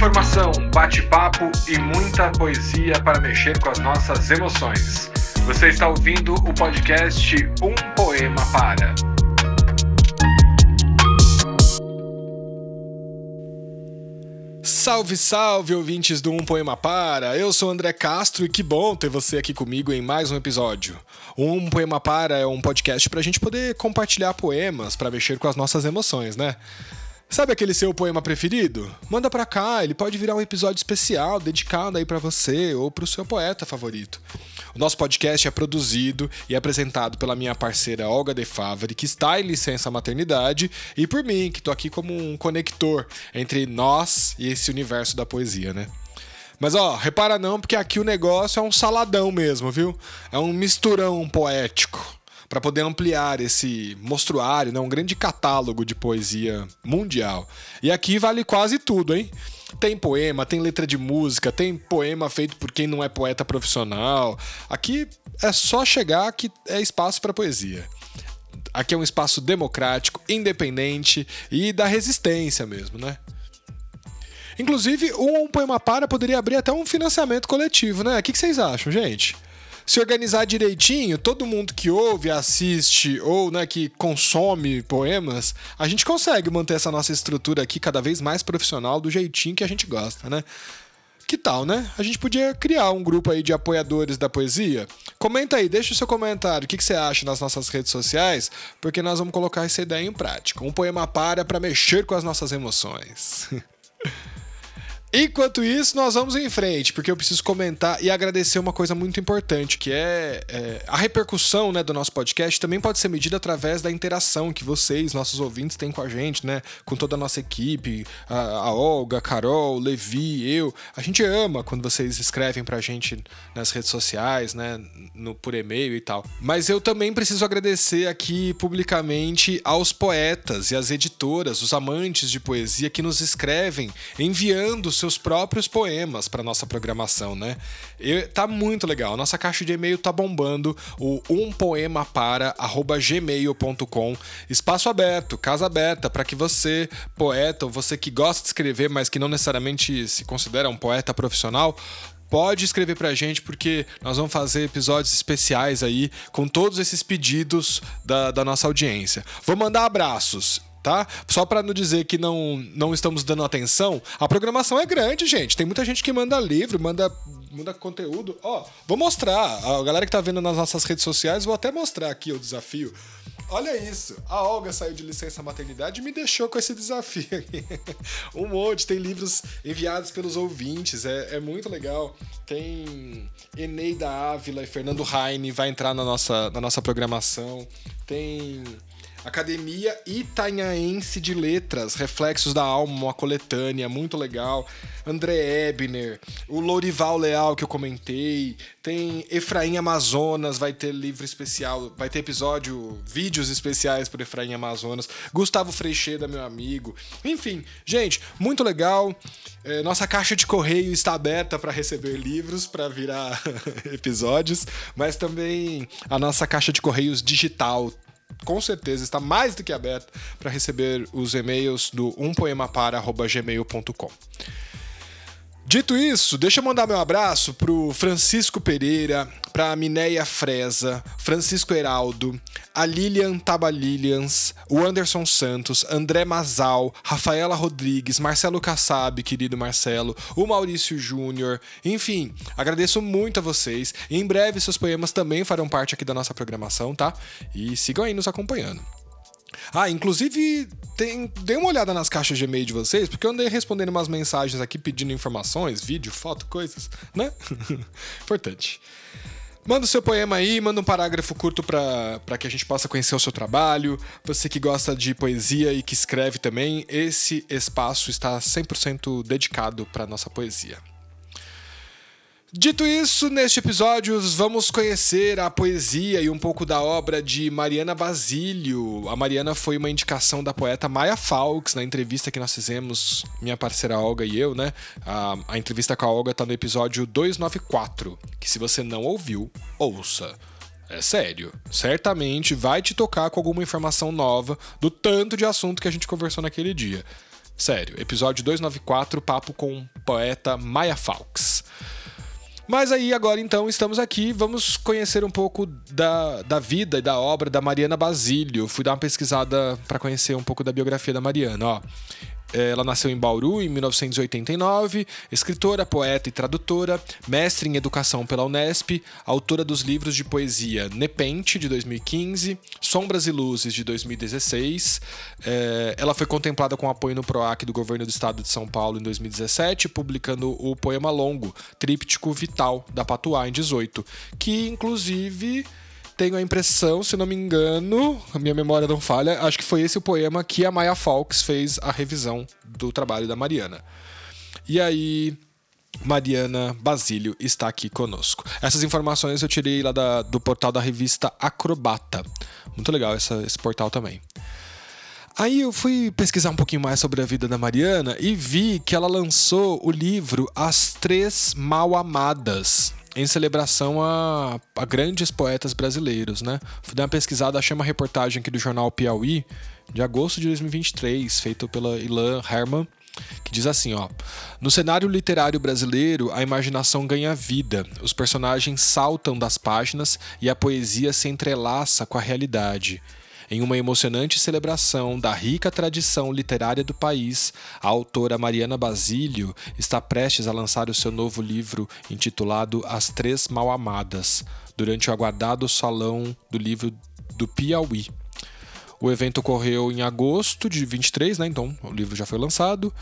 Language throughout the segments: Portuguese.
informação, bate-papo e muita poesia para mexer com as nossas emoções. Você está ouvindo o podcast Um Poema Para. Salve, salve, ouvintes do Um Poema Para! Eu sou André Castro e que bom ter você aqui comigo em mais um episódio. Um Poema Para é um podcast para a gente poder compartilhar poemas para mexer com as nossas emoções, né? Sabe aquele seu poema preferido? Manda pra cá, ele pode virar um episódio especial dedicado aí para você ou pro seu poeta favorito. O nosso podcast é produzido e apresentado pela minha parceira Olga De Favre, que está em licença maternidade, e por mim, que tô aqui como um conector entre nós e esse universo da poesia, né? Mas ó, repara não, porque aqui o negócio é um saladão mesmo, viu? É um misturão poético para poder ampliar esse mostruário, né, um grande catálogo de poesia mundial. E aqui vale quase tudo, hein? Tem poema, tem letra de música, tem poema feito por quem não é poeta profissional. Aqui é só chegar que é espaço para poesia. Aqui é um espaço democrático, independente e da resistência mesmo, né? Inclusive, um poema para poderia abrir até um financiamento coletivo, né? O que vocês acham, gente? Se organizar direitinho, todo mundo que ouve, assiste ou né, que consome poemas, a gente consegue manter essa nossa estrutura aqui cada vez mais profissional do jeitinho que a gente gosta, né? Que tal, né? A gente podia criar um grupo aí de apoiadores da poesia? Comenta aí, deixa o seu comentário, o que, que você acha nas nossas redes sociais, porque nós vamos colocar essa ideia em prática. Um poema para para mexer com as nossas emoções. Enquanto isso, nós vamos em frente, porque eu preciso comentar e agradecer uma coisa muito importante, que é, é, a repercussão né, do nosso podcast também pode ser medida através da interação que vocês, nossos ouvintes, têm com a gente, né? Com toda a nossa equipe, a, a Olga, a Carol, o Levi, eu. A gente ama quando vocês escrevem pra gente nas redes sociais, né? No, por e-mail e tal. Mas eu também preciso agradecer aqui publicamente aos poetas e às editoras, os amantes de poesia que nos escrevem enviando seus próprios poemas para nossa programação, né? E tá muito legal. Nossa caixa de e-mail tá bombando. O umpoemapara@gmail.com. Espaço aberto, casa aberta para que você, poeta, ou você que gosta de escrever, mas que não necessariamente se considera um poeta profissional, pode escrever pra gente, porque nós vamos fazer episódios especiais aí com todos esses pedidos da, da nossa audiência. Vou mandar abraços tá? Só para não dizer que não, não estamos dando atenção, a programação é grande, gente. Tem muita gente que manda livro, manda, manda conteúdo. Ó, vou mostrar. A galera que tá vendo nas nossas redes sociais, vou até mostrar aqui o desafio. Olha isso, a Olga saiu de licença maternidade e me deixou com esse desafio aqui. um monte, tem livros enviados pelos ouvintes, é, é muito legal. Tem Eneida Ávila e Fernando Heine vai entrar na nossa, na nossa programação. Tem Academia Itanhaense de Letras, Reflexos da Alma, uma coletânea muito legal. André Ebner, o Lourival Leal que eu comentei, tem Efraim Amazonas, vai ter livro especial, vai ter episódio, vídeos especiais por Efraim Amazonas. Gustavo Freixeda, meu amigo. Enfim, gente, muito legal. É, nossa caixa de correio está aberta para receber livros, para virar episódios, mas também a nossa caixa de correios digital com certeza está mais do que aberto para receber os e-mails do umpoemapara.gmail.com. Dito isso, deixa eu mandar meu abraço pro Francisco Pereira, pra Minéia Freza, Francisco Heraldo, a Lilian Tabalilians, o Anderson Santos, André Mazal, Rafaela Rodrigues, Marcelo Kassab, querido Marcelo, o Maurício Júnior, enfim, agradeço muito a vocês. Em breve seus poemas também farão parte aqui da nossa programação, tá? E sigam aí nos acompanhando. Ah, inclusive, tem, dê uma olhada nas caixas de e-mail de vocês, porque eu andei respondendo umas mensagens aqui pedindo informações, vídeo, foto, coisas, né? Importante. Manda o seu poema aí, manda um parágrafo curto para que a gente possa conhecer o seu trabalho. Você que gosta de poesia e que escreve também, esse espaço está 100% dedicado para nossa poesia. Dito isso, neste episódio vamos conhecer a poesia e um pouco da obra de Mariana Basílio. A Mariana foi uma indicação da poeta Maya Falks na entrevista que nós fizemos, minha parceira Olga e eu, né? A, a entrevista com a Olga tá no episódio 294, que se você não ouviu, ouça. É sério, certamente vai te tocar com alguma informação nova do tanto de assunto que a gente conversou naquele dia. Sério, episódio 294, papo com poeta Maya Falks. Mas aí agora então estamos aqui, vamos conhecer um pouco da, da vida e da obra da Mariana Basílio. Fui dar uma pesquisada para conhecer um pouco da biografia da Mariana. Ó, ela nasceu em Bauru em 1989, escritora, poeta e tradutora, mestre em educação pela Unesp, autora dos livros de poesia Nepente, de 2015, Sombras e Luzes, de 2016. É, ela foi contemplada com apoio no PROAC do governo do estado de São Paulo em 2017, publicando o poema longo, Tríptico Vital, da Patuá, em 18, que inclusive tenho a impressão, se não me engano, a minha memória não falha, acho que foi esse o poema que a Maya Falks fez a revisão do trabalho da Mariana. E aí, Mariana Basílio está aqui conosco. Essas informações eu tirei lá da, do portal da revista Acrobata. Muito legal essa, esse portal também. Aí eu fui pesquisar um pouquinho mais sobre a vida da Mariana e vi que ela lançou o livro As Três Mal Amadas, em celebração a, a, grandes poetas brasileiros, né? Fui dar uma pesquisada, achei uma reportagem aqui do jornal Piauí, de agosto de 2023, feito pela Ilan Herman, que diz assim, ó: No cenário literário brasileiro, a imaginação ganha vida, os personagens saltam das páginas e a poesia se entrelaça com a realidade. Em uma emocionante celebração da rica tradição literária do país, a autora Mariana Basílio está prestes a lançar o seu novo livro intitulado As Três Mal Amadas, durante o aguardado Salão do Livro do Piauí. O evento ocorreu em agosto de 23, né? Então o livro já foi lançado.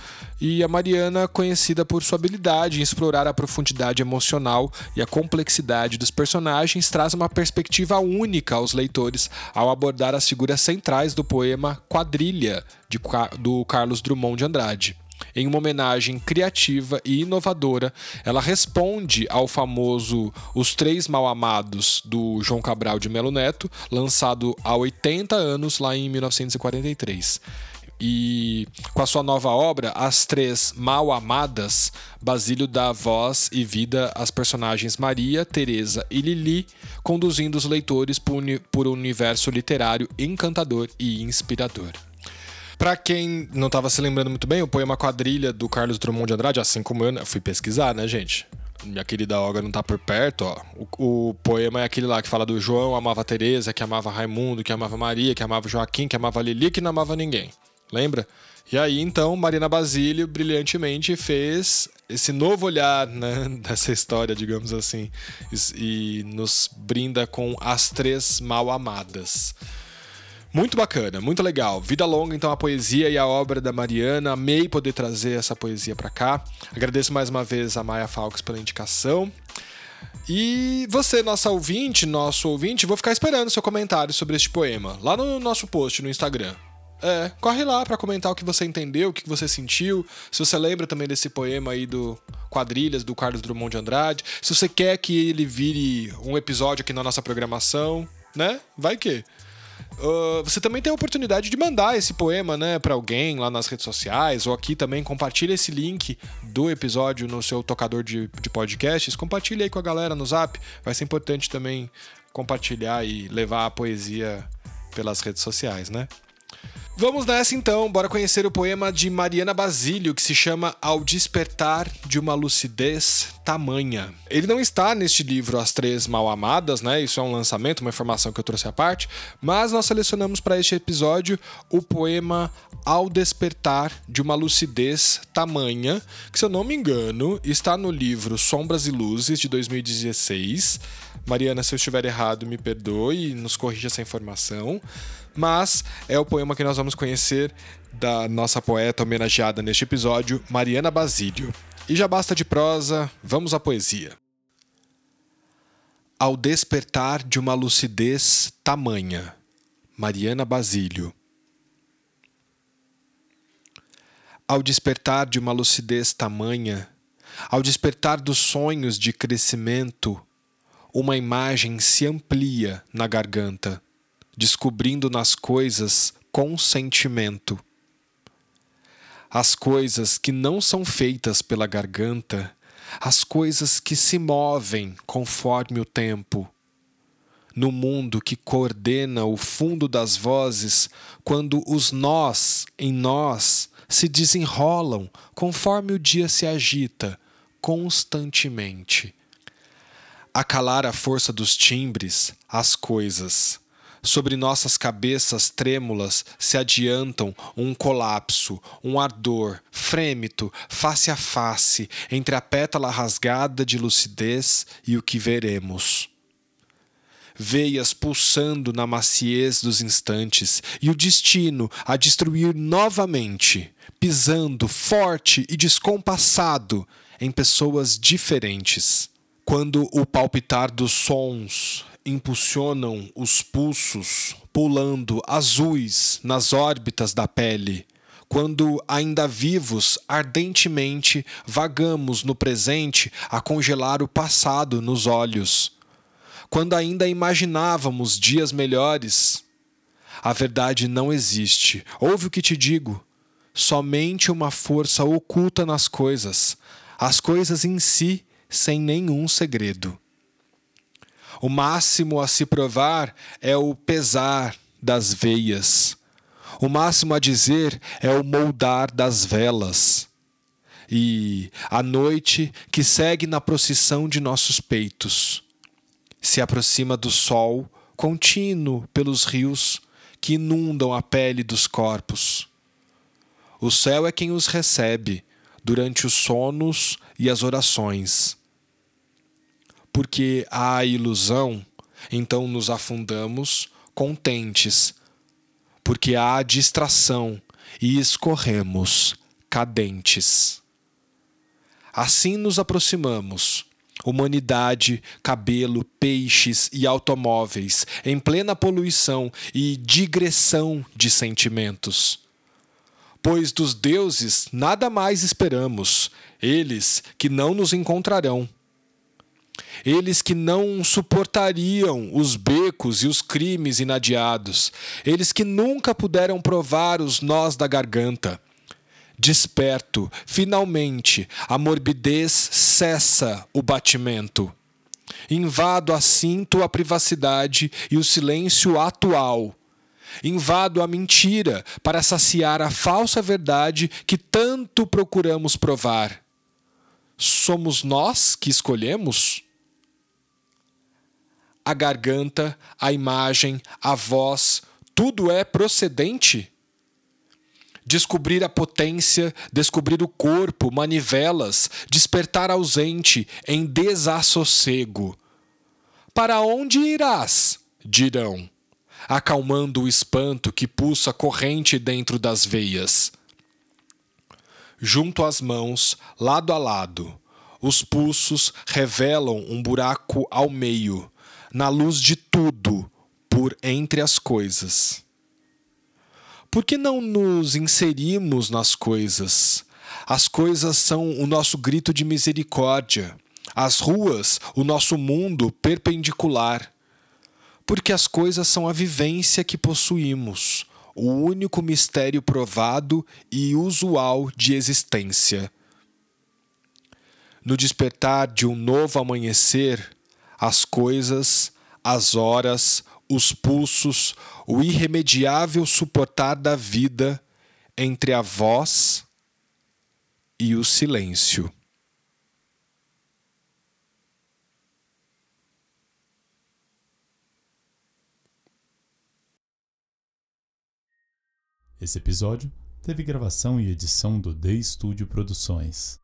E a Mariana, conhecida por sua habilidade em explorar a profundidade emocional e a complexidade dos personagens, traz uma perspectiva única aos leitores ao abordar as figuras centrais do poema Quadrilha, de, do Carlos Drummond de Andrade. Em uma homenagem criativa e inovadora, ela responde ao famoso Os Três Mal Amados do João Cabral de Melo Neto, lançado há 80 anos lá em 1943. E com a sua nova obra, As Três Mal Amadas, Basílio dá voz e vida às personagens Maria, Teresa e Lili, conduzindo os leitores por um universo literário encantador e inspirador. Para quem não estava se lembrando muito bem, o poema Quadrilha do Carlos Drummond de Andrade, assim como eu, né, fui pesquisar, né, gente? Minha querida Olga não tá por perto, ó. O, o, poema é aquele lá que fala do João, amava Teresa, que amava Raimundo, que amava Maria, que amava Joaquim, que amava Lili, que não amava ninguém. Lembra? E aí, então, Marina Basílio brilhantemente fez esse novo olhar né, dessa história, digamos assim, e, e nos brinda com as três mal amadas. Muito bacana, muito legal. Vida longa, então, a poesia e a obra da Mariana. Amei poder trazer essa poesia para cá. Agradeço mais uma vez a Maia Falcos pela indicação. E você, nossa ouvinte, nosso ouvinte, vou ficar esperando seu comentário sobre este poema lá no nosso post no Instagram. É, corre lá para comentar o que você entendeu, o que você sentiu. Se você lembra também desse poema aí do Quadrilhas, do Carlos Drummond de Andrade. Se você quer que ele vire um episódio aqui na nossa programação, né? Vai que. Uh, você também tem a oportunidade de mandar esse poema né, para alguém lá nas redes sociais, ou aqui também compartilha esse link do episódio no seu tocador de, de podcasts. Compartilha aí com a galera no zap. Vai ser importante também compartilhar e levar a poesia pelas redes sociais, né? Vamos nessa então, bora conhecer o poema de Mariana Basílio, que se chama Ao Despertar de uma Lucidez Tamanha. Ele não está neste livro As Três Mal Amadas, né? Isso é um lançamento, uma informação que eu trouxe à parte, mas nós selecionamos para este episódio o poema Ao Despertar de uma Lucidez Tamanha, que se eu não me engano, está no livro Sombras e Luzes de 2016. Mariana, se eu estiver errado, me perdoe e nos corrija essa informação mas é o poema que nós vamos conhecer da nossa poeta homenageada neste episódio, Mariana Basílio. E já basta de prosa, vamos à poesia. Ao despertar de uma lucidez tamanha, Mariana Basílio. Ao despertar de uma lucidez tamanha, ao despertar dos sonhos de crescimento, uma imagem se amplia na garganta descobrindo nas coisas consentimento. As coisas que não são feitas pela garganta, as coisas que se movem conforme o tempo. No mundo que coordena o fundo das vozes, quando os nós em nós se desenrolam conforme o dia se agita, constantemente. A calar a força dos timbres, as coisas. Sobre nossas cabeças trêmulas se adiantam um colapso, um ardor, frêmito, face a face, entre a pétala rasgada de lucidez e o que veremos veias pulsando na maciez dos instantes, e o destino a destruir novamente, pisando forte e descompassado em pessoas diferentes. Quando o palpitar dos sons impulsionam os pulsos, pulando azuis nas órbitas da pele, quando, ainda vivos, ardentemente vagamos no presente a congelar o passado nos olhos quando ainda imaginávamos dias melhores. A verdade não existe. Ouve o que te digo. Somente uma força oculta nas coisas, as coisas em si, sem nenhum segredo. O máximo a se provar é o pesar das veias. O máximo a dizer é o moldar das velas. E a noite que segue na procissão de nossos peitos se aproxima do sol contínuo pelos rios que inundam a pele dos corpos. O céu é quem os recebe durante os sonos e as orações. Porque há ilusão, então nos afundamos contentes, porque há distração e escorremos cadentes. Assim nos aproximamos humanidade, cabelo, peixes e automóveis, em plena poluição e digressão de sentimentos. Pois dos deuses nada mais esperamos, eles que não nos encontrarão. Eles que não suportariam os becos e os crimes inadiados, eles que nunca puderam provar os nós da garganta Desperto, finalmente, a morbidez cessa o batimento. Invado assim tua privacidade e o silêncio atual. Invado a mentira para saciar a falsa verdade que tanto procuramos provar. Somos nós que escolhemos? A garganta, a imagem, a voz, tudo é procedente? descobrir a potência, descobrir o corpo, manivelas, despertar ausente em desassossego. Para onde irás? dirão, acalmando o espanto que pulsa corrente dentro das veias. Junto às mãos, lado a lado, os pulsos revelam um buraco ao meio, na luz de tudo, por entre as coisas. Por que não nos inserimos nas coisas? As coisas são o nosso grito de misericórdia, as ruas, o nosso mundo perpendicular. Porque as coisas são a vivência que possuímos, o único mistério provado e usual de existência. No despertar de um novo amanhecer, as coisas, as horas, os pulsos, o irremediável suportar da vida entre a voz e o silêncio. Esse episódio teve gravação e edição do The Studio Produções.